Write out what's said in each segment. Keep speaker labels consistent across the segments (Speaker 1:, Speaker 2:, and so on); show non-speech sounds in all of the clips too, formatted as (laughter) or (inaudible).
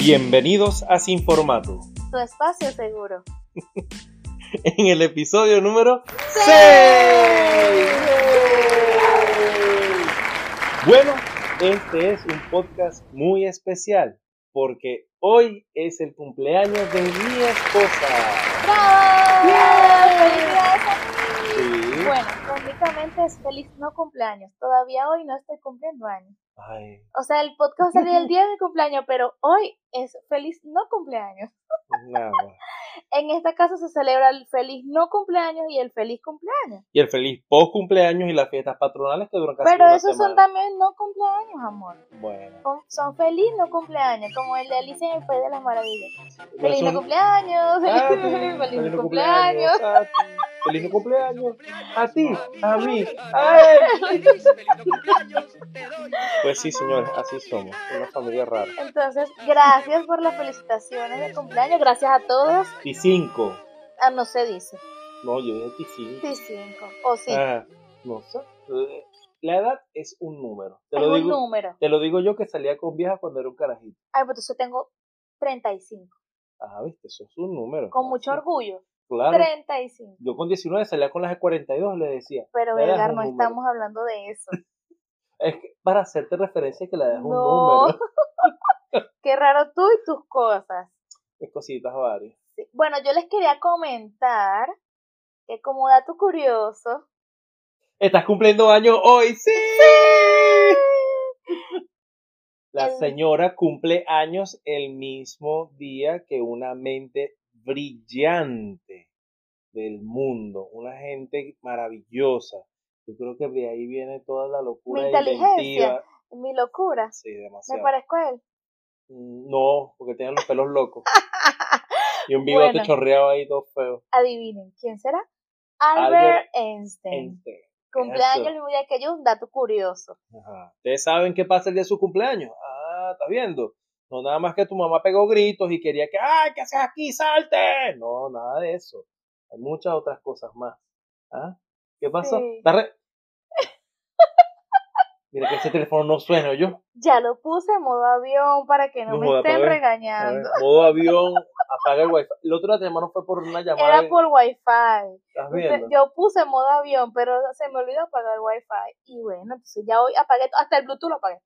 Speaker 1: Bienvenidos a Sin Formato.
Speaker 2: Tu espacio seguro. (laughs)
Speaker 1: En el episodio número 6. Bueno, este es un podcast muy especial porque hoy es el cumpleaños de mi esposa.
Speaker 2: ¡Bravo!
Speaker 1: ¡Bien!
Speaker 2: ¡Felicidades a mí!
Speaker 1: Sí.
Speaker 2: Bueno, es feliz no cumpleaños. Todavía hoy no estoy cumpliendo años.
Speaker 1: Ay,
Speaker 2: O sea, el podcast salir el (laughs) día de mi cumpleaños, pero hoy es feliz no cumpleaños.
Speaker 1: nada. (laughs)
Speaker 2: En esta casa se celebra el feliz no cumpleaños y el feliz cumpleaños.
Speaker 1: Y el feliz post cumpleaños y las fiestas patronales que duran casi
Speaker 2: Pero
Speaker 1: una
Speaker 2: esos son también no cumpleaños, amor.
Speaker 1: Bueno.
Speaker 2: Son, son feliz no cumpleaños, como el de Alicia en el País de las Maravillas. Feliz no
Speaker 1: son-
Speaker 2: cumpleaños, (laughs) feliz,
Speaker 1: no
Speaker 2: cumpleaños.
Speaker 1: Feliz cumpleaños. A ti, a mí, a él. Pues sí, señores, así somos. Una familia rara.
Speaker 2: Entonces, gracias por las felicitaciones de cumpleaños. Gracias a todos.
Speaker 1: Y cinco.
Speaker 2: Ah, no se dice.
Speaker 1: No, yo dije cinco.
Speaker 2: Sí, cinco. O sí.
Speaker 1: Ah, no sé. Eh, La edad es un número. Te
Speaker 2: es
Speaker 1: lo,
Speaker 2: un
Speaker 1: digo,
Speaker 2: número.
Speaker 1: te lo digo yo que salía con vieja cuando era un carajito.
Speaker 2: Ay, pues entonces tengo 35.
Speaker 1: Ah, viste, eso es un número.
Speaker 2: Con mucho orgullo.
Speaker 1: Claro.
Speaker 2: 35.
Speaker 1: Yo con 19 salía con las de 42, le decía.
Speaker 2: Pero,
Speaker 1: La
Speaker 2: Edgar, no estamos hablando de eso. (laughs)
Speaker 1: Es que para hacerte referencia que la es un número. (laughs)
Speaker 2: Qué raro tú y tus cosas.
Speaker 1: Es cositas varias.
Speaker 2: Sí. Bueno, yo les quería comentar que como dato curioso,
Speaker 1: ¿Estás cumpliendo años hoy? ¡Sí! (laughs) La
Speaker 2: El-
Speaker 1: señora cumple años el mismo día que una mente brillante del mundo, una gente maravillosa. Yo creo que de ahí viene toda la locura
Speaker 2: Mi inteligencia.
Speaker 1: inventiva.
Speaker 2: mi locura,
Speaker 1: Sí,
Speaker 2: me
Speaker 1: demasiado.
Speaker 2: parezco a él.
Speaker 1: Mm, No, porque tienen los pelos locos. (laughs) Y un bigote
Speaker 2: Bueno.
Speaker 1: chorreado ahí todo feo.
Speaker 2: Adivinen, ¿quién será? Albert,
Speaker 1: Albert
Speaker 2: Einstein.
Speaker 1: Einstein.
Speaker 2: Cumpleaños el mismo día que yo, un dato curioso.
Speaker 1: Ajá. ¿Ustedes saben qué pasa el día de su cumpleaños? Ah, ¿estás viendo? No nada más que tu mamá pegó gritos y quería que, ¡ay, qué haces aquí, salte! No, nada de eso. Hay muchas otras cosas más. ¿Ah? ¿Qué pasó?
Speaker 2: Sí.
Speaker 1: ¿Estás re- Mira que ese teléfono no suena, yo.
Speaker 2: Ya lo puse en modo avión para que no,
Speaker 1: No
Speaker 2: me estén
Speaker 1: ver.
Speaker 2: regañando.
Speaker 1: modo avión, apaga el wifi. El otro día no fue por una llamada.
Speaker 2: Era por wifi.
Speaker 1: ¿Estás viendo?
Speaker 2: yo puse en modo avión, pero se me olvidó apagar el wifi. Y bueno, entonces ya hoy apagué, hasta el Bluetooth lo apagué.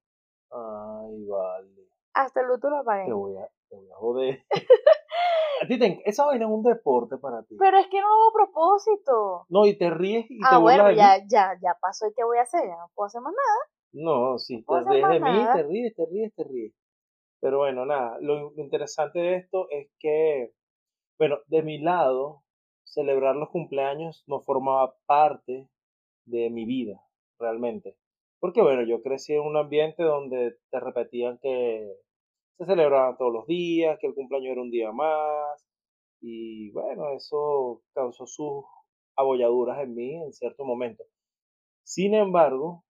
Speaker 1: Ay, vale.
Speaker 2: Hasta el Bluetooth lo apagué.
Speaker 1: Te voy a, te voy a joder. (laughs) a ti te, esa vaina es un deporte para ti.
Speaker 2: Pero es que no hago propósito.
Speaker 1: No, y te ríes y te
Speaker 2: Ah,
Speaker 1: burlas
Speaker 2: bueno, ya, ya, ya pasó y qué voy a hacer, ya no puedo hacer más nada.
Speaker 1: No, si te
Speaker 2: hacer
Speaker 1: ríes de mí, te ríes, te ríes, te ríes. Pero bueno, nada, lo, lo interesante de esto es que, bueno, de mi lado, celebrar los cumpleaños no formaba parte de mi vida, realmente. Porque bueno, yo crecí en un ambiente donde te repetían que se celebraban todos los días, que el cumpleaños era un día más, y bueno, eso causó sus abolladuras en mí en cierto momento. Sin embargo,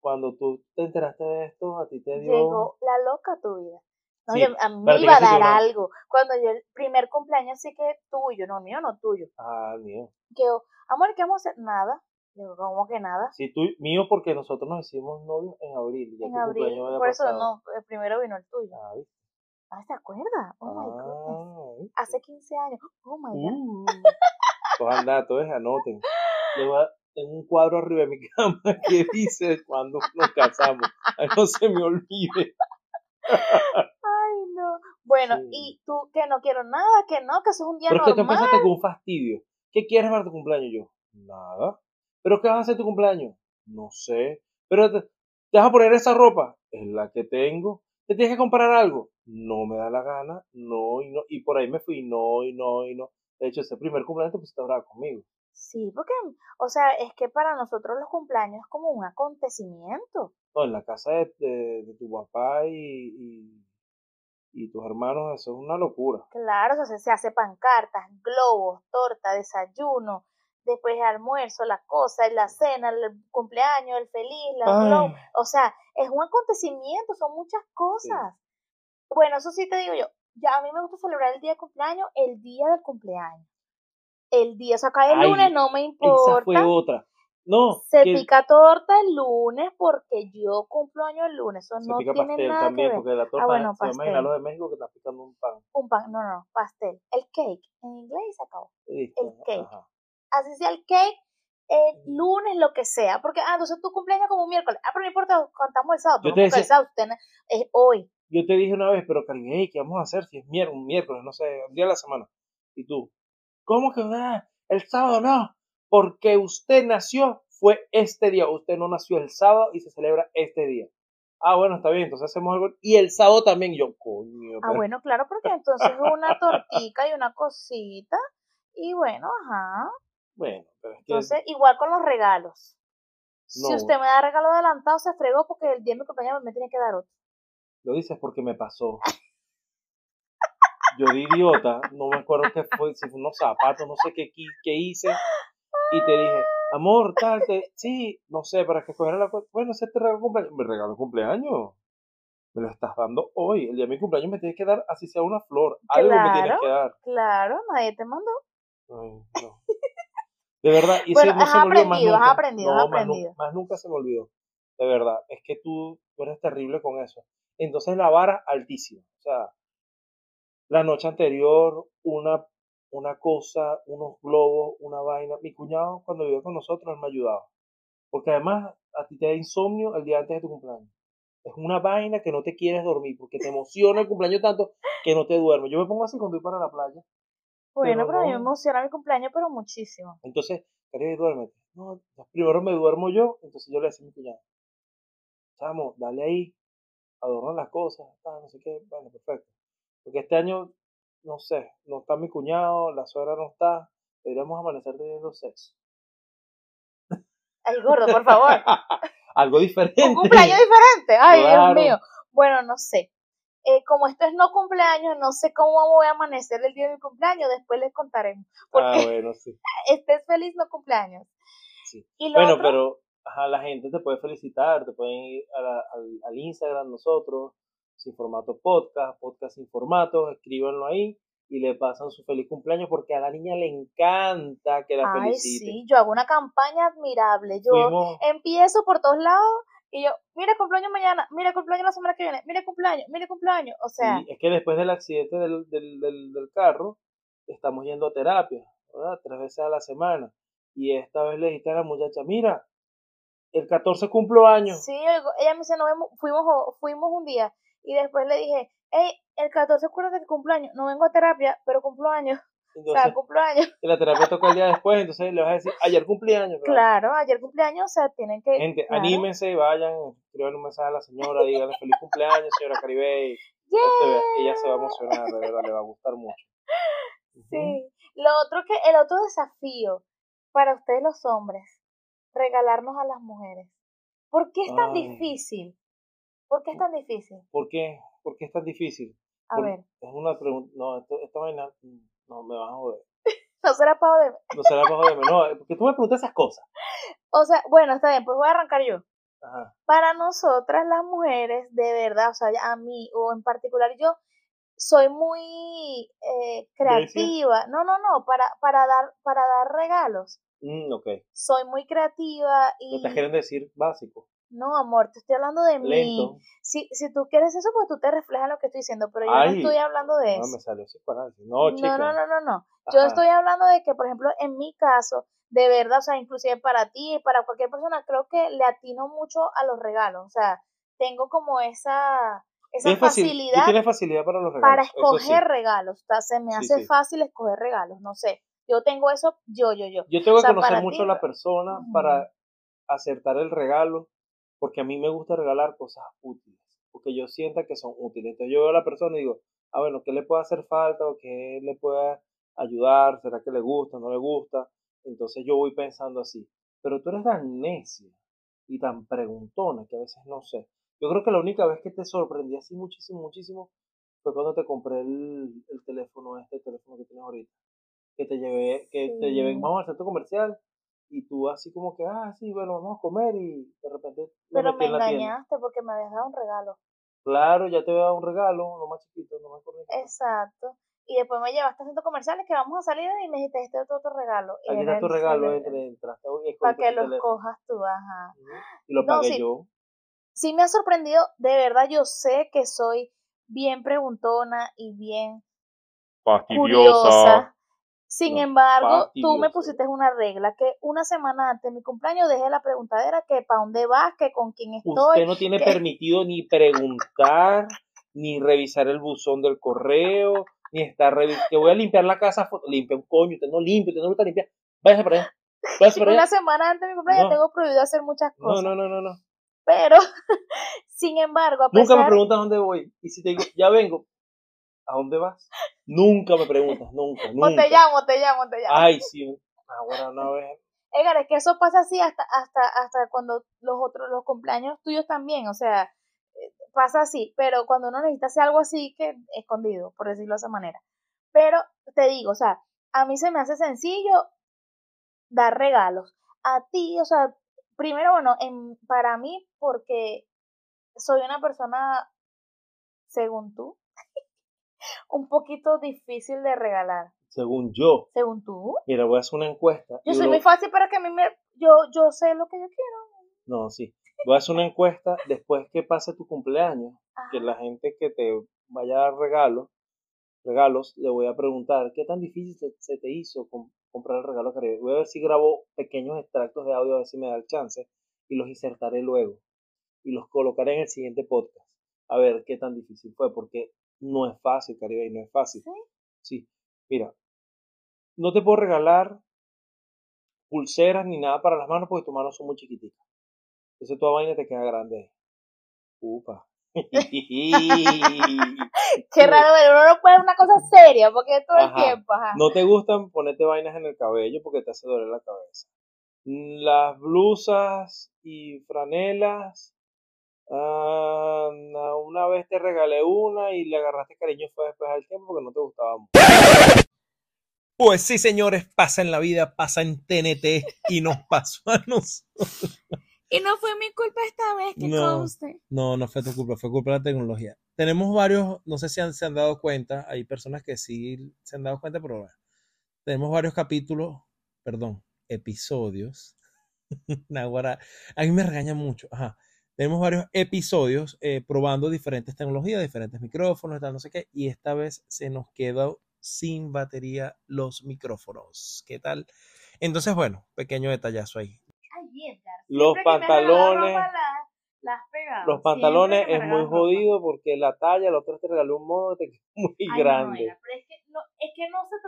Speaker 1: cuando tú te enteraste de esto, a ti te dio...
Speaker 2: Llegó la loca a tu vida. No,
Speaker 1: Sí,
Speaker 2: yo- a mí me iba a dar algo. Cuando yo el primer cumpleaños sí que tuyo, no mío, no tuyo.
Speaker 1: Ah, mío.
Speaker 2: Que amor, ¿qué vamos a hacer? Nada. Digo, ¿cómo que nada?
Speaker 1: Sí, tú, mío porque nosotros nos hicimos novios en abril. Ya
Speaker 2: en abril. Por eso
Speaker 1: pasado.
Speaker 2: no, el primero vino el tuyo.
Speaker 1: Ah, ¿viste?
Speaker 2: Ah, ¿te acuerdas? Oh my goodness.
Speaker 1: Ah.
Speaker 2: Hace 15 años. Oh my god.
Speaker 1: Uh, datos, eh, anoten. Tengo un cuadro arriba de mi (laughs) cama que dice cuando nos casamos. Ay, no se me olvide.
Speaker 2: Ay, no. Bueno,
Speaker 1: Sí.
Speaker 2: y tú que no quiero nada, que no, que eso es un día
Speaker 1: Pero es que tú
Speaker 2: normal.
Speaker 1: empezaste con un fastidio. ¿Qué quieres para tu cumpleaños? Yo, nada. ¿Pero qué vas a hacer tu cumpleaños? No sé. ¿Pero te, te vas a poner esa ropa? Es la que tengo. ¿Te tienes que comprar algo? No me da la gana. No y no. Y por ahí me fui. No y no y no. De hecho, ese primer cumpleaños te pusiste a conmigo.
Speaker 2: Sí, porque, o sea, es que para nosotros los cumpleaños es como un acontecimiento.
Speaker 1: No, en la casa de, de- de tu papá y, y, y tus hermanos, eso es una locura.
Speaker 2: Claro, o sea, se, se hace pancartas, globos, torta, desayuno, después el almuerzo, la cosa, la cena, el cumpleaños, el feliz, la. O sea, es un acontecimiento, son muchas cosas. Bueno, eso sí te digo yo. Ya a mí me gusta celebrar el día de cumpleaños, el día del cumpleaños. El día, o sea, el
Speaker 1: Ay,
Speaker 2: lunes, no me
Speaker 1: esa
Speaker 2: importa.
Speaker 1: fue otra. No,
Speaker 2: Se
Speaker 1: que
Speaker 2: pica torta el lunes porque yo cumplo año el lunes. Eso
Speaker 1: se
Speaker 2: no
Speaker 1: pica
Speaker 2: tiene
Speaker 1: pastel
Speaker 2: nada
Speaker 1: también,
Speaker 2: que ver.
Speaker 1: porque la torta,
Speaker 2: bueno,
Speaker 1: se
Speaker 2: pastel.
Speaker 1: los de México que están picando un pan.
Speaker 2: Un pan, no, no, pastel. El cake. En inglés se acabó.
Speaker 1: Listo,
Speaker 2: El cake.
Speaker 1: ajá.
Speaker 2: Así sea el cake, el lunes, lo que sea. Porque, ah, entonces tu cumpleaños como un miércoles. Ah, pero no importa, contamos el sábado.
Speaker 1: Yo te
Speaker 2: porque el
Speaker 1: decía-
Speaker 2: sábado usted es hoy.
Speaker 1: Yo te dije una vez, pero Caribe, hey, ¿qué vamos a hacer si es mier- un miércoles, no sé, un día de la semana? Y tú, ¿cómo que ah, el sábado no? Porque usted nació, fue este día. Usted no nació el sábado y se celebra este día. Ah, bueno, está bien, entonces hacemos algo. Y el sábado también, yo, coño.
Speaker 2: Ah, bueno, claro, porque entonces una tortica y una cosita. Y bueno, ajá.
Speaker 1: Bueno, pero es que
Speaker 2: Entonces, igual con los regalos. Si usted me da regalo adelantado, se fregó porque el día de mi cumpleaños me tiene que dar otro.
Speaker 1: lo dices porque me pasó. Yo de idiota, no me acuerdo qué fue, si fue unos zapatos, no sé qué, qué hice. Y te dije, amor, tal, te, sí, no sé, para que escogiera la cosa. Bueno, ese te regalo cumpleaños. Me regalo cumpleaños. Me lo estás dando hoy. El día de mi cumpleaños me tienes que dar, así sea una flor. Algo me tienes
Speaker 2: Claro.
Speaker 1: que dar.
Speaker 2: Claro, nadie te mandó.
Speaker 1: Ay, no. De verdad, y
Speaker 2: Bueno,
Speaker 1: ese no
Speaker 2: has
Speaker 1: se me olvidó más
Speaker 2: aprendido, has
Speaker 1: nunca.
Speaker 2: aprendido,
Speaker 1: No,
Speaker 2: has
Speaker 1: más,
Speaker 2: aprendido.
Speaker 1: más nunca se me olvidó. De verdad, es que tú, tú eres terrible con eso. Entonces la vara altísima. O sea, la noche anterior, una, una cosa, unos globos, una vaina. Mi cuñado, cuando vivió con nosotros, él me ayudaba. Porque además, a ti te da insomnio el día antes de tu cumpleaños. Es una vaina que no te quieres dormir, porque te emociona el cumpleaños tanto que no te duermes. Yo me pongo así cuando voy para la playa.
Speaker 2: Bueno,
Speaker 1: Pero
Speaker 2: a mí me
Speaker 1: no.
Speaker 2: emociona mi cumpleaños, pero muchísimo.
Speaker 1: Entonces, Caribe, duérmete. No, primero me duermo yo, entonces yo le decía a mi cuñado, chamo, dale ahí, adorna las cosas, tal, no sé qué, bueno, perfecto. Porque este año, no sé, no está mi cuñado, la suegra no está, deberíamos amanecer teniendo sexo.
Speaker 2: Ay, gordo, por favor. (laughs)
Speaker 1: Algo diferente.
Speaker 2: Un cumpleaños diferente. Ay,
Speaker 1: Claro.
Speaker 2: Dios mío. Bueno, no sé. Eh, como esto es no cumpleaños, no sé cómo voy a amanecer el día de mi cumpleaños. Después les contaremos. Porque
Speaker 1: Ah, (laughs) bueno, sí.
Speaker 2: estés feliz, no cumpleaños.
Speaker 1: sí.
Speaker 2: Y
Speaker 1: Bueno,
Speaker 2: otro,
Speaker 1: pero ajá, la gente te puede felicitar, te pueden ir a la- al, al Instagram nosotros, sin formato podcast, podcast sin formato, escríbanlo ahí y le pasan su feliz cumpleaños porque a la niña le encanta que la
Speaker 2: ay,
Speaker 1: feliciten.
Speaker 2: sí, yo hago una campaña admirable. Yo
Speaker 1: Fuimos,
Speaker 2: empiezo por todos lados y yo, mira cumpleaños mañana, mira cumpleaños la semana que viene, mira cumpleaños, mira cumpleaños. O sea,
Speaker 1: es que después del accidente del, del, del, del carro, estamos yendo a terapia, ¿verdad? Tres veces a la semana. Y esta vez le dijiste a la muchacha, mira, el 14 cumplo años.
Speaker 2: sí, ella me dice, no vemos, fuimos, fuimos un día y después le dije, hey, el 14 acuérdate que cumpleaños, no vengo a terapia, pero cumplo años, o
Speaker 1: Entonces,
Speaker 2: sea,
Speaker 1: y la terapia toca el día después, entonces le vas a decir, ayer cumpleaños. ¿verdad?
Speaker 2: Claro, ayer cumpleaños, o sea, tienen que...
Speaker 1: Gente,
Speaker 2: claro.
Speaker 1: anímense, vayan, escriban un mensaje a la señora, díganle feliz cumpleaños, señora Caribe.
Speaker 2: ¡Yeah!
Speaker 1: Ella se va a emocionar, de verdad, le va a gustar mucho.
Speaker 2: Sí. Lo otro que, el otro desafío para ustedes los hombres, regalarnos a las mujeres. ¿Por qué es tan
Speaker 1: Ay.
Speaker 2: difícil? ¿Por qué es tan difícil?
Speaker 1: ¿Por qué? ¿Por qué es tan difícil?
Speaker 2: A
Speaker 1: Por-
Speaker 2: ver,
Speaker 1: Es una pregunta, no, esto, esta vaina, mm, no, me vas a joder. (laughs)
Speaker 2: no será para de...
Speaker 1: No será para joderme, no, porque tú me preguntas esas cosas.
Speaker 2: O sea, bueno, está bien, pues voy a arrancar yo.
Speaker 1: Ajá.
Speaker 2: Para nosotras las mujeres, de verdad, o sea, a mí o en particular yo, soy muy eh, creativa. No, no, no, para, para, dar, para dar regalos.
Speaker 1: Mm, ok.
Speaker 2: Soy muy creativa y...
Speaker 1: te quieren decir básico,
Speaker 2: No, amor, te estoy hablando de mí.
Speaker 1: lento.
Speaker 2: Si, si tú quieres eso, pues tú te reflejas lo que estoy diciendo, pero yo
Speaker 1: Ay,
Speaker 2: no estoy hablando de
Speaker 1: No,
Speaker 2: eso.
Speaker 1: me salió psicoanálisis. No, chica.
Speaker 2: no, no, no, no, no. Yo estoy hablando de que, por ejemplo, en mi caso, de verdad, o sea, inclusive para ti y para cualquier persona, creo que le atino mucho a los regalos. O sea, tengo como esa, esa facilidad
Speaker 1: tienes facilidad para los regalos.
Speaker 2: para
Speaker 1: sí.
Speaker 2: escoger regalos. O sea, se me hace
Speaker 1: sí.
Speaker 2: fácil escoger regalos, no sé. Yo tengo eso, yo, yo, yo.
Speaker 1: Yo tengo
Speaker 2: O
Speaker 1: que conocer mucho a la
Speaker 2: ¿no?
Speaker 1: persona para acertar el regalo, porque a mí me gusta regalar cosas útiles, porque yo sienta que son útiles. Entonces yo veo a la persona y digo, ah, bueno, ¿qué le puede hacer falta o qué le puede ayudar? ¿Será que le gusta, no le gusta? Entonces yo voy pensando así. Pero tú eres tan necia y tan preguntona que a veces no sé. Yo creo que la única vez que te sorprendí así muchísimo, muchísimo, fue cuando te compré el, el teléfono, este teléfono que tienes ahorita. Que te llevé, que te llevé,
Speaker 2: Sí.
Speaker 1: vamos al centro comercial, y tú así como que, ah, sí, bueno, vamos a comer, y de repente
Speaker 2: Pero me
Speaker 1: en
Speaker 2: engañaste porque me habías dado un regalo.
Speaker 1: Claro, ya te voy a dar un regalo, lo más chiquito, no acuerdo. ni qué.
Speaker 2: Exacto. y después me llevaste a centros comerciales que vamos a salir y me dijiste, este es otro, regalo.
Speaker 1: Aquí está tu regalo,
Speaker 2: Para que lo cojas tú, ajá.
Speaker 1: Y lo pagué yo.
Speaker 2: Sí me ha sorprendido, de verdad yo sé que soy bien preguntona y bien curiosa. Sin embargo, tú me pusiste una regla que una semana antes de mi cumpleaños dejé la preguntadera que para dónde vas, que con quién estoy.
Speaker 1: Usted no tiene permitido ni preguntar, ni revisar el buzón del correo, ni estar revisando. Que voy a limpiar la casa, limpia un coño, usted no limpia, usted no gusta limpiar. Váyase para allá. Váyase para allá.
Speaker 2: Una semana antes de mi cumpleaños tengo prohibido hacer muchas cosas.
Speaker 1: No, no, no, no, no.
Speaker 2: Pero, (laughs) sin embargo, a
Speaker 1: Nunca me preguntas dónde voy. Y si te digo, ya vengo, ¿a dónde vas? Nunca me preguntas, nunca, nunca.
Speaker 2: O te llamo, te llamo, te llamo.
Speaker 1: Ay, sí. Ahora una vez.
Speaker 2: Edgar, es que eso pasa así hasta, hasta, hasta cuando los otros, los cumpleaños tuyos también, o sea, eh, pasa así, pero cuando uno necesita hacer algo así que escondido, por decirlo de esa manera. Pero te digo, o sea, a mí se me hace sencillo dar regalos. A ti, o sea, primero, bueno, en, para mí, porque soy una persona, según tú, un poquito difícil de regalar.
Speaker 1: Según yo.
Speaker 2: Según tú.
Speaker 1: Mira, voy a hacer una encuesta.
Speaker 2: Yo soy muy fácil para que a mí me... Yo, yo sé lo que yo quiero.
Speaker 1: No, sí. Voy a hacer una encuesta después que pase tu cumpleaños, que la gente que te vaya a dar regalos, regalos, le voy a preguntar qué tan difícil se, te hizo comprar el regalo que Voy a ver si grabo pequeños extractos de audio, a ver si me da el chance, y los insertaré luego. Y los colocaré en el siguiente podcast. A ver qué tan difícil fue, porque no es fácil, Caribe, y no es fácil.
Speaker 2: ¿Sí?
Speaker 1: Sí. Mira, no te puedo regalar pulseras ni nada para las manos porque tus manos son muy chiquititas. Entonces toda vaina te queda grande. Upa. (laughs) (laughs)
Speaker 2: Qué raro, pero uno no puede una cosa seria porque todo el tiempo.
Speaker 1: No te gustan ponerte vainas en el cabello porque te hace doler la cabeza. Las blusas y franelas. Ah, una vez te regalé una y le agarraste cariño fue después del tiempo porque no te gustaba mucho. Pues sí, señores, pasa en la vida, pasa en TNT y nos pasó a nosotros.
Speaker 2: Y no fue mi culpa esta vez, que
Speaker 1: no, No, no fue tu culpa, fue culpa de la tecnología. Tenemos varios, no sé si han, se han dado cuenta, hay personas que sí se han dado cuenta, pero bueno, tenemos varios capítulos, perdón, episodios. (laughs) a mí me regaña mucho. Ajá. Tenemos varios episodios eh, probando diferentes tecnologías, diferentes micrófonos, tal, no sé qué, y esta vez se nos quedó sin batería los micrófonos. ¿Qué tal? Entonces, bueno, pequeño detallazo ahí los pantalones. los pantalones es muy jodido porque la talla, los otro te regaló un modo te muy grande.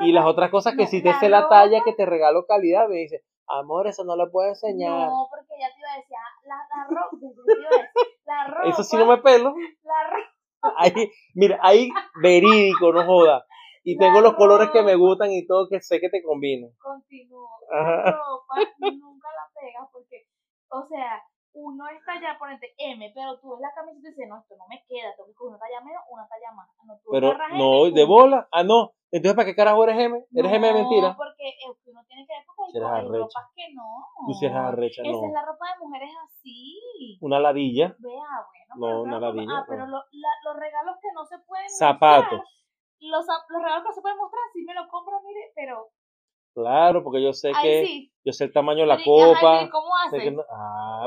Speaker 1: y las otras cosas que si te hace la talla que te regalo calidad, me dice, amor, eso no lo puedo enseñar.
Speaker 2: No, porque ya te iba a decir, ah, la, (laughs) la, ropa,
Speaker 1: Eso sí no me pelo.
Speaker 2: La ropa.
Speaker 1: Ahí, mira, ahí verídico, no joda. Y tengo los colores que me gustan y todo que sé que te combinan.
Speaker 2: Continúo. La ropa nunca la pegas porque o sea, uno está ya, ponete M, pero tú ves la camiseta y dices, no, esto no me queda, tengo que coger una talla menos, una talla más. No, tú
Speaker 1: pero no, de bola. Ah, no. Entonces, ¿para qué carajo eres M? ¿Eres M de mentira?
Speaker 2: Porque uno tiene que ropas no.
Speaker 1: Tú si eres arrecha, no.
Speaker 2: Esa es la ropa de mujeres así.
Speaker 1: Una ladilla.
Speaker 2: Vea, bueno.
Speaker 1: No, una ladilla.
Speaker 2: Ah, pero lo, la, los regalos que no se pueden
Speaker 1: Zapatos.
Speaker 2: Mostrar, los, los regalos que no se pueden mostrar, sí me lo compro, mire, pero
Speaker 1: Claro, porque yo sé que yo sé el tamaño de la copa.
Speaker 2: ¿Cómo haces?
Speaker 1: Ah,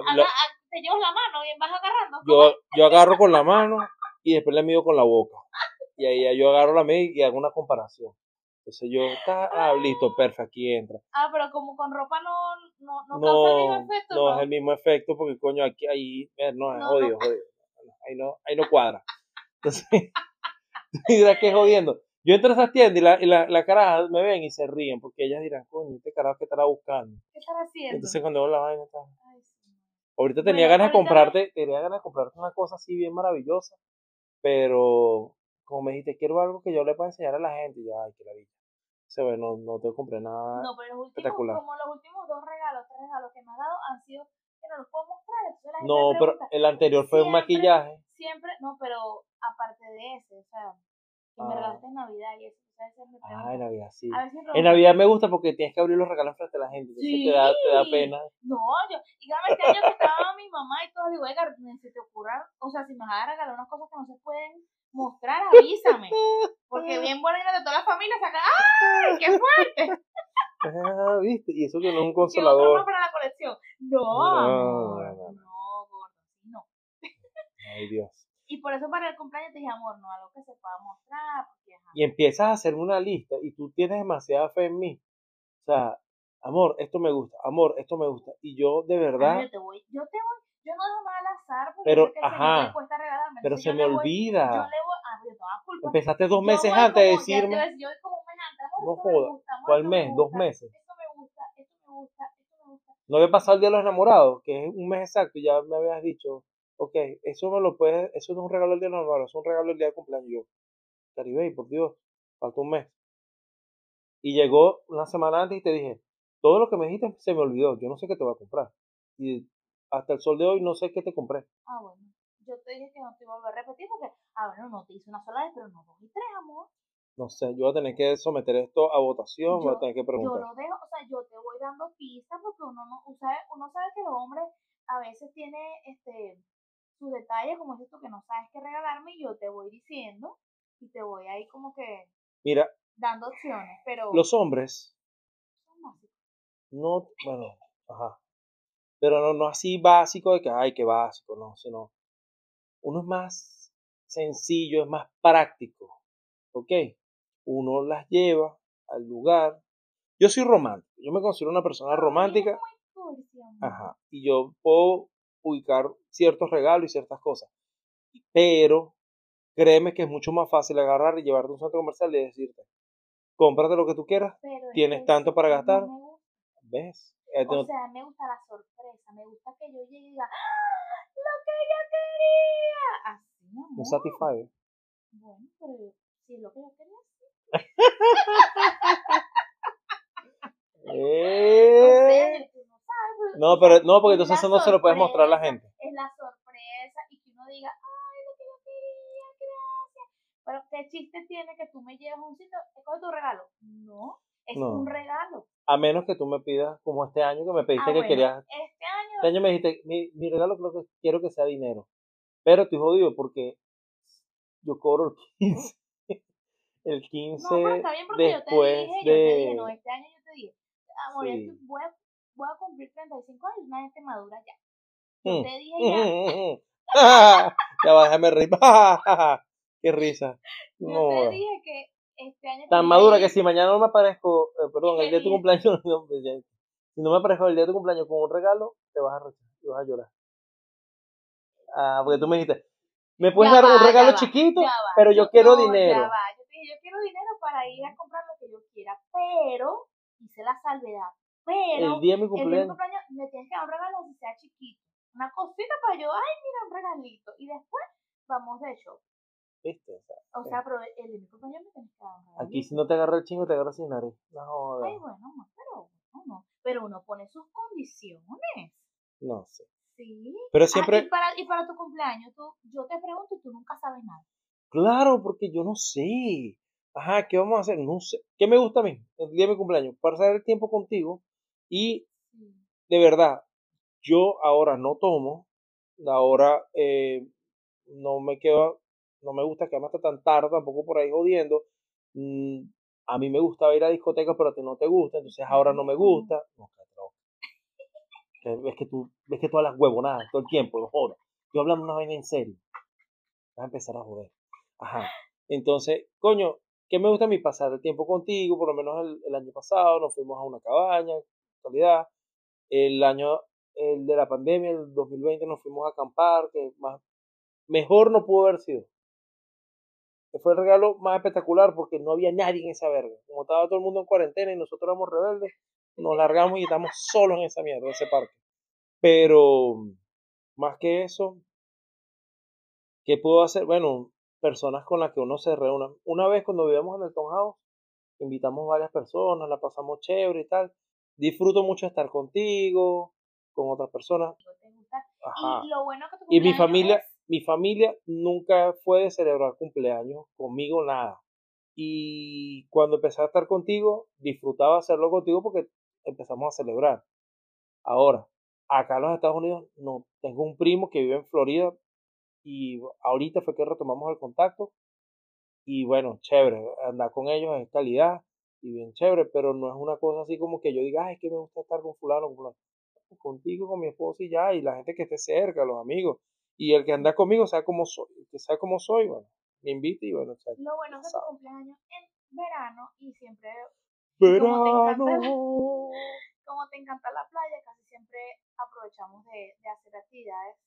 Speaker 2: te llevas la mano y vas agarrando.
Speaker 1: Yo, yo agarro con la mano y después le mido con la boca. Y ahí yo agarro la media y hago una comparación. Entonces yo, está, ah, listo, perfecto, aquí entra.
Speaker 2: Ah, pero como con ropa no, no, no, causa el mismo efecto.
Speaker 1: No, es el mismo efecto porque coño, aquí, ahí, eh, no, es jodido, jodido. Ahí no, ahí no cuadra. Entonces, (laughs) dirás que jodiendo. Yo entro a esas tiendas y la, y la, la caraja me ven y se ríen porque ellas dirán, coño, este carajo que estará buscando.
Speaker 2: ¿Qué estará haciendo?
Speaker 1: Entonces cuando veo la vaina está. Ahorita tenía ganas de comprarte, tenía ganas de comprarte una cosa así bien maravillosa, pero como me dijiste, quiero algo que yo le pueda enseñar a la gente, y yo, ay, qué la Se ve, no, no te compré nada.
Speaker 2: No, pero los últimos, como los últimos dos regalos, tres regalos que me has dado han sido que no los puedo mostrar. Entonces la gente
Speaker 1: no, pero el anterior fue un maquillaje.
Speaker 2: Siempre, no, pero aparte de ese, o sea, Que me regalaste en Navidad y eso. ¿sabes? Me
Speaker 1: Ah, en Navidad sí.
Speaker 2: A veces
Speaker 1: En Navidad me gusta porque tienes que abrir los regalos frente a la gente. Entonces te, da, te da
Speaker 2: Sí.
Speaker 1: pena.
Speaker 2: No, yo, dígame este año que estaba mi mamá y todo, digo, ni se te ocurra, o sea, si me vas a regalar unas cosas que no se pueden mostrar, avísame. Porque bien bueno ir de toda la familia saca, ¡ay, qué fuerte!
Speaker 1: Ah, ¿viste? Y eso que no es un (laughs) consolador.
Speaker 2: más para la colección. No,
Speaker 1: No, no, no.
Speaker 2: no, no.
Speaker 1: Ay, Dios.
Speaker 2: Y por eso para el cumpleaños te dije, amor, no, algo que se pueda mostrar, porque ajá.
Speaker 1: Y empiezas a hacerme una lista y tú tienes demasiada fe en mí. O sea, amor, esto me gusta, amor, esto me gusta. Y yo de verdad,
Speaker 2: yo te voy, yo te voy, yo no dejo nada al azar porque
Speaker 1: Pero, ajá,
Speaker 2: le cuesta regalarme.
Speaker 1: pero
Speaker 2: entonces
Speaker 1: se me
Speaker 2: voy-
Speaker 1: olvida.
Speaker 2: Yo le voy, ah, yo la culpa.
Speaker 1: Empezaste dos meses antes de decirme,
Speaker 2: ves, yo voy como un mes antes,
Speaker 1: No
Speaker 2: esto me
Speaker 1: joda,
Speaker 2: gusta, amor,
Speaker 1: ¿cuál
Speaker 2: esto me
Speaker 1: mes? ¿Dos meses?
Speaker 2: Esto me gusta, esto me gusta, esto me gusta.
Speaker 1: no había pasado el día de los enamorados, que es un mes exacto, y ya me habías dicho, ok, eso me lo puedes, eso no es un regalo del día enamorados, es un regalo del día de cumpleaños. Yo, Caribey, por Dios, falta un mes. Y llegó una semana antes y te dije, todo lo que me dijiste se me olvidó, yo no sé qué te voy a comprar. Y hasta el sol de hoy no sé qué te compré.
Speaker 2: Ah, bueno, yo te dije que no te iba a volver a repetir porque, ah, bueno, no te hice una sola vez, pero no dos y tres, amor.
Speaker 1: No sé, yo voy a tener que someter esto a votación, voy a
Speaker 2: Yo-
Speaker 1: tener que
Speaker 2: Yo
Speaker 1: preguntar.
Speaker 2: lo dejo, o sea, yo te voy dando pistas porque uno no, sea, uno sabe que los hombres a veces tiene este sus detalles, como dices tú, que no sabes qué regalarme, y yo te voy diciendo y te voy ahí como que
Speaker 1: Mira,
Speaker 2: dando opciones, pero
Speaker 1: los hombres
Speaker 2: son básicos.
Speaker 1: no, bueno, ajá. Pero no, no así básico de que, ay, qué básico, no, sino uno es más sencillo, es más práctico, ¿ok? Uno las lleva al lugar. Yo soy romántico, yo me considero una persona romántica, ajá, y yo puedo ubicar ciertos regalos y ciertas cosas, pero créeme que es mucho más fácil agarrar y llevarte a un centro comercial y decirte, cómprate lo que tú quieras,
Speaker 2: Pero
Speaker 1: ¿Tienes tanto para
Speaker 2: no
Speaker 1: gastar?
Speaker 2: me.
Speaker 1: ¿ves?
Speaker 2: O
Speaker 1: no-
Speaker 2: sea, me gusta la sorpresa, me gusta que yo llegue y diga, ¡Ah! ¡Lo que yo quería! Así, amor.
Speaker 1: un satisfier.
Speaker 2: Bueno, pero si es lo que yo quería, sí. (laughs) (laughs) O
Speaker 1: Eh,
Speaker 2: sea, no pero-
Speaker 1: No, porque
Speaker 2: es
Speaker 1: entonces eso no se lo puedes mostrar a la gente.
Speaker 2: Es la sorpresa y que uno diga, ay, lo que yo quería, gracias. Pero, ¿qué chiste tiene que tú me lleves un sitio? ¿Escoge tu regalo? No, es
Speaker 1: No.
Speaker 2: un regalo.
Speaker 1: A menos que tú me pidas, como este año que me pediste
Speaker 2: Ah,
Speaker 1: que
Speaker 2: bueno,
Speaker 1: querías.
Speaker 2: Este año,
Speaker 1: Este año me dijiste, mi, mi regalo creo que quiero que sea dinero. Pero estoy jodido porque yo cobro el 15. (laughs) El 15
Speaker 2: no, pero está bien porque yo te
Speaker 1: después
Speaker 2: dije, yo te dije,
Speaker 1: de.
Speaker 2: no, este año yo te dije, amor,
Speaker 1: Sí.
Speaker 2: voy, a, voy a cumplir 35 años, una vez te madura ya. Yo
Speaker 1: Mm.
Speaker 2: te dije ya, (laughs)
Speaker 1: ya va, déjame reír. (laughs) Qué risa. (laughs)
Speaker 2: yo
Speaker 1: No.
Speaker 2: te dije que este año
Speaker 1: Tan
Speaker 2: te
Speaker 1: madura que si mañana no me aparezco, eh, perdón, el día de tu cumpleaños, no, si no me aparezco el día de tu cumpleaños con un regalo, te vas a y vas a llorar. Ah, porque tú me dijiste, ¿me puedes
Speaker 2: Ya
Speaker 1: dar un regalo
Speaker 2: va,
Speaker 1: chiquito? pero yo quiero
Speaker 2: no,
Speaker 1: dinero.
Speaker 2: Ya va. Yo te dije, yo quiero dinero para ir a comprar lo que yo quiera, pero hice la salvedad. Pero
Speaker 1: El día de mi
Speaker 2: de
Speaker 1: cumpleaños.
Speaker 2: me tienes que dar un regalo así sea chiquito. Una cosita para yo, ay, mira, un regalito. Y después vamos de show.
Speaker 1: ¿Viste? O sea,
Speaker 2: O sea, pero el día de mi cumpleaños me tienes que dar un regalito.
Speaker 1: aquí si no te agarra el chingo, te agarra sin nariz. No.
Speaker 2: Ay, bueno, amor, pero bueno, no. Pero uno pone sus condiciones.
Speaker 1: No sé.
Speaker 2: Sí.
Speaker 1: Pero
Speaker 2: Ah,
Speaker 1: siempre,
Speaker 2: y, para, y para tu cumpleaños, tú, yo te pregunto y tú nunca sabes nada.
Speaker 1: claro, porque yo no sé. Ajá, ¿qué vamos a hacer? No sé. ¿Qué me gusta a mí? El día de mi cumpleaños. Pasar el tiempo contigo y de verdad, yo ahora no tomo, ahora eh, no me quedo, no me gusta quedarme hasta tan tarde, tampoco por ahí jodiendo. Mm, a mí me gustaba ir a discotecas, pero a ti no te gusta, entonces ahora no me gusta. No, ves que tú, ves que todas las huevonadas, todo el tiempo, no jodas. Yo hablando una vaina en serio. Vas a empezar a joder. Ajá. Entonces, coño, ¿qué me gusta a mí? Pasar el tiempo contigo, por lo menos el, el año pasado nos fuimos a una cabaña, calidad. El año el de la pandemia, el 2020, nos fuimos a acampar, que más, mejor no pudo haber sido. Que fue el regalo más espectacular porque no había nadie en esa verga. Como estaba todo el mundo en cuarentena y nosotros éramos rebeldes, nos largamos y estamos solos en esa mierda, en ese parque. Pero, más que eso, ¿qué puedo hacer? Bueno, personas con las que uno se reúne. Una vez cuando vivíamos en el Town House, invitamos varias personas, la pasamos chévere y tal. Disfruto mucho estar contigo, con otras personas.
Speaker 2: Y lo bueno que tu
Speaker 1: Y mi familia,
Speaker 2: es-
Speaker 1: mi familia nunca fue de celebrar cumpleaños conmigo, nada. Y cuando empecé a estar contigo, disfrutaba hacerlo contigo porque empezamos a celebrar. Ahora, acá en los Estados Unidos, no, tengo un primo que vive en Florida y ahorita fue que retomamos el contacto. Y bueno, chévere, andar con ellos es calidad y bien chévere, pero no es una cosa así como que yo diga, Ay, es que me gusta estar con fulano, con fulano. Contigo, con mi esposa y ya, y la gente que esté cerca, los amigos. Y el que anda conmigo sabe cómo soy, el que sabe cómo soy, bueno, me invita y bueno,
Speaker 2: Lo bueno es que tu cumpleaños en verano y siempre
Speaker 1: Verano. (laughs)
Speaker 2: Como te encanta, la playa, casi siempre aprovechamos de, hacer actividades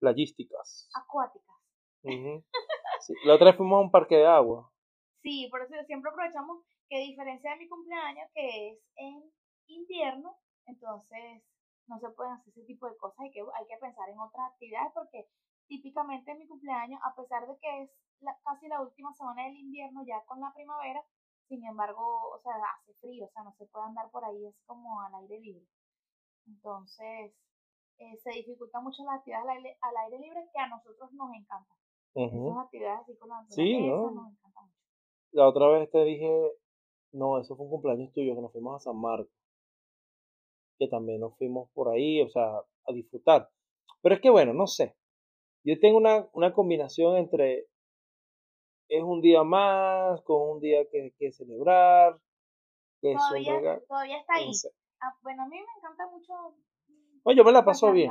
Speaker 1: playísticas.
Speaker 2: Acuáticas.
Speaker 1: La otra vez fuimos a un parque de agua.
Speaker 2: Sí, por eso siempre aprovechamos que a diferencia de mi cumpleaños, que es en invierno, entonces no se pueden hacer ese tipo de cosas, hay que, hay que pensar en otras actividades porque típicamente en mi cumpleaños, a pesar de que es casi la última semana del invierno, ya con la primavera, sin embargo, o sea, hace frío, o sea, no se puede andar por ahí, es como al aire libre. Entonces, eh, se dificulta mucho las actividades al aire, libre que a nosotros nos encantan. Esas actividades así con la
Speaker 1: sí, ¿no? nos encantan mucho. La otra vez te dije, no, eso fue un cumpleaños tuyo, que nos fuimos a San Marcos. Que también nos fuimos por ahí, o sea, a disfrutar. Pero es que bueno, no sé. Yo tengo una, una combinación entre es un día más, con un día que, que celebrar.
Speaker 2: Que todavía, todavía está ahí. Ah, bueno, a mí me encanta mucho.
Speaker 1: Oye, yo me la paso bien.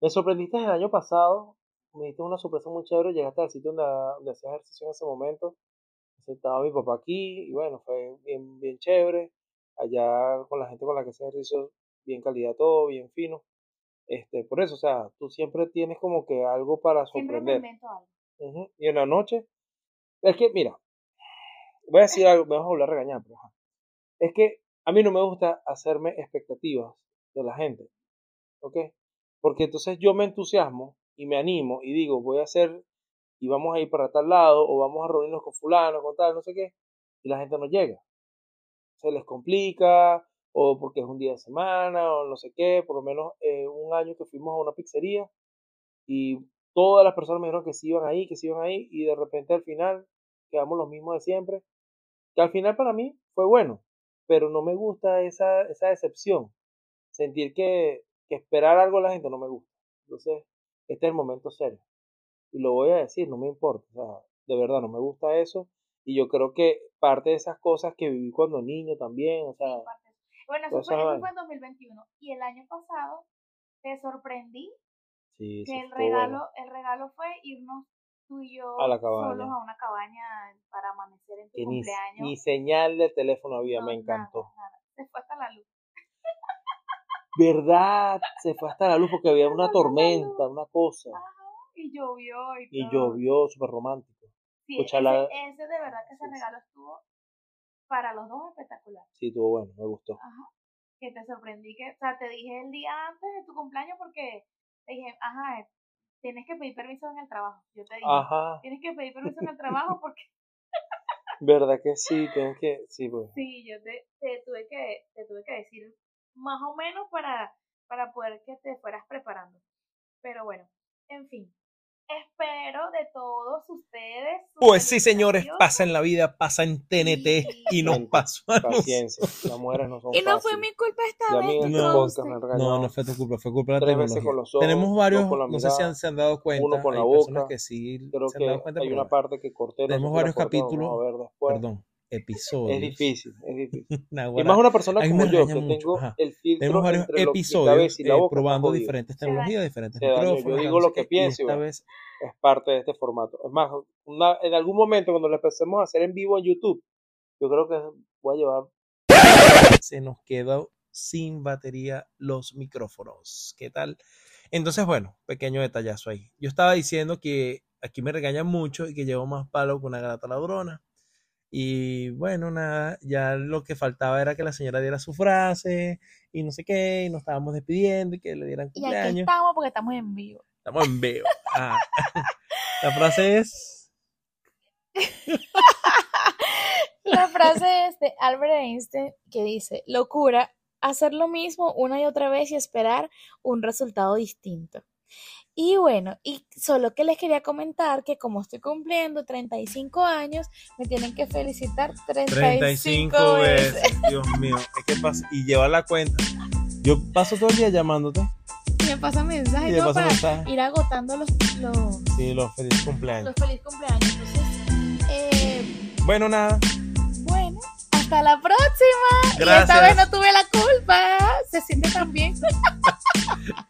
Speaker 1: Me sorprendiste el año pasado. Me diste una sorpresa muy chévere. Llegaste al sitio donde, donde hacía ejercicio en ese momento. Estaba mi papá aquí y bueno, fue bien, bien chévere. Allá con la gente con la que hacía ejercicio, bien calidad todo, bien fino. Este, por eso, o sea, tú siempre tienes como que algo para sorprender. Siempre algo. Y en la noche es que, mira, voy a decir algo, me vas a volver a regañar, pero es que a mí no me gusta hacerme expectativas de la gente, ¿ok? Porque entonces yo me entusiasmo y me animo y digo, voy a hacer y vamos a ir para tal lado o vamos a reunirnos con fulano, con tal, no sé qué, y la gente no llega. Se les complica o porque es un día de semana o no sé qué, por lo menos eh, un año que fuimos a una pizzería y todas las personas me dijeron que sí iban ahí, que sí iban ahí, y de repente al final quedamos los mismos de siempre, que al final para mí fue bueno, pero no me gusta esa, esa decepción, sentir que, que esperar algo a la gente no me gusta. Entonces, este es el momento serio. Y lo voy a decir, no me importa, o sea, de verdad no me gusta eso, y yo creo que parte de esas cosas que viví cuando niño también, o sea...
Speaker 2: Bueno, eso fue, eso fue en 2021, y el año pasado te sorprendí que el regalo, el regalo fue irnos tú y yo
Speaker 1: a
Speaker 2: solos a una cabaña para amanecer en tu cumpleaños.
Speaker 1: Ni, señal de teléfono había, me encantó.
Speaker 2: Se fue hasta la luz.
Speaker 1: ¿Verdad? Se fue hasta la luz porque había (laughs) una tormenta, una cosa.
Speaker 2: Y llovió y,
Speaker 1: y llovió, súper romántico.
Speaker 2: Sí, ese, ese, de verdad que ese regalo estuvo para los dos espectacular.
Speaker 1: Sí, estuvo bueno, me gustó.
Speaker 2: Ajá. Que te sorprendí que, o sea, te dije el día antes de tu cumpleaños porque dije, ajá, tienes que pedir permiso en el trabajo. Yo te dije, ajá. tienes que pedir permiso en el (laughs) trabajo porque...
Speaker 1: ¿Verdad que sí? Tienes que, sí, pues.
Speaker 2: Sí, yo te, te, tuve que, te tuve que decir más o menos para, para poder que te fueras preparando. Pero bueno, en fin, espero de todos ustedes.
Speaker 3: Pues sí, señores, pasa en la vida, pasa en TNT y no pasó
Speaker 1: Paciencia, las mujeres no son
Speaker 2: Y no fue mi culpa esta vez.
Speaker 3: No, no, fue tu culpa, fue culpa de la tecnología. Tenemos varios, no sé si se han dado cuenta, uno con la hay boca, que sí se han dado cuenta.
Speaker 1: Hay una parte que corté.
Speaker 3: Tenemos varios capítulos, perdón, episodios.
Speaker 1: Es difícil, es difícil. (laughs) y más una persona como yo, que tengo el filtro
Speaker 3: Tenemos varios episodios y la eh, probando diferentes tecnologías, diferentes micrófonos.
Speaker 1: Yo digo lo que pienso esta vez es parte de este formato. Es más, en algún momento cuando lo empecemos a hacer en vivo en YouTube, yo creo que voy a llevar...
Speaker 3: Se nos quedó sin batería los micrófonos. ¿Qué tal? Entonces, bueno, pequeño detallazo ahí. Yo estaba diciendo que aquí me regañan mucho y que llevo más palo que una gata ladrona. Y bueno, nada, ya lo que faltaba era que la señora diera su frase y no sé qué, y nos estábamos despidiendo y que le dieran cumpleaños. Y aquí
Speaker 2: estamos porque estamos en vivo.
Speaker 3: Estamos en vivo. Ah. (laughs) La frase es...
Speaker 2: la frase es de Albert Einstein que dice, locura, hacer lo mismo una y otra vez y esperar un resultado distinto. Y bueno, y solo que les quería comentar que como estoy cumpliendo 35 años, me tienen que felicitar 35,
Speaker 1: 35
Speaker 2: veces.
Speaker 1: veces. Dios mío, es que pasa. Y lleva la cuenta. Yo paso todo el día llamándote.
Speaker 2: Y me pasan mensajes
Speaker 1: Y paso
Speaker 2: para
Speaker 1: mensajes.
Speaker 2: ir agotando los, los,
Speaker 1: Sí, los feliz cumpleaños.
Speaker 2: los feliz cumpleaños. Entonces, eh,
Speaker 1: Bueno, nada.
Speaker 2: bueno, hasta la próxima. Y
Speaker 1: Gracias.
Speaker 2: esta vez no tuve la culpa. Se siente tan bien. (laughs)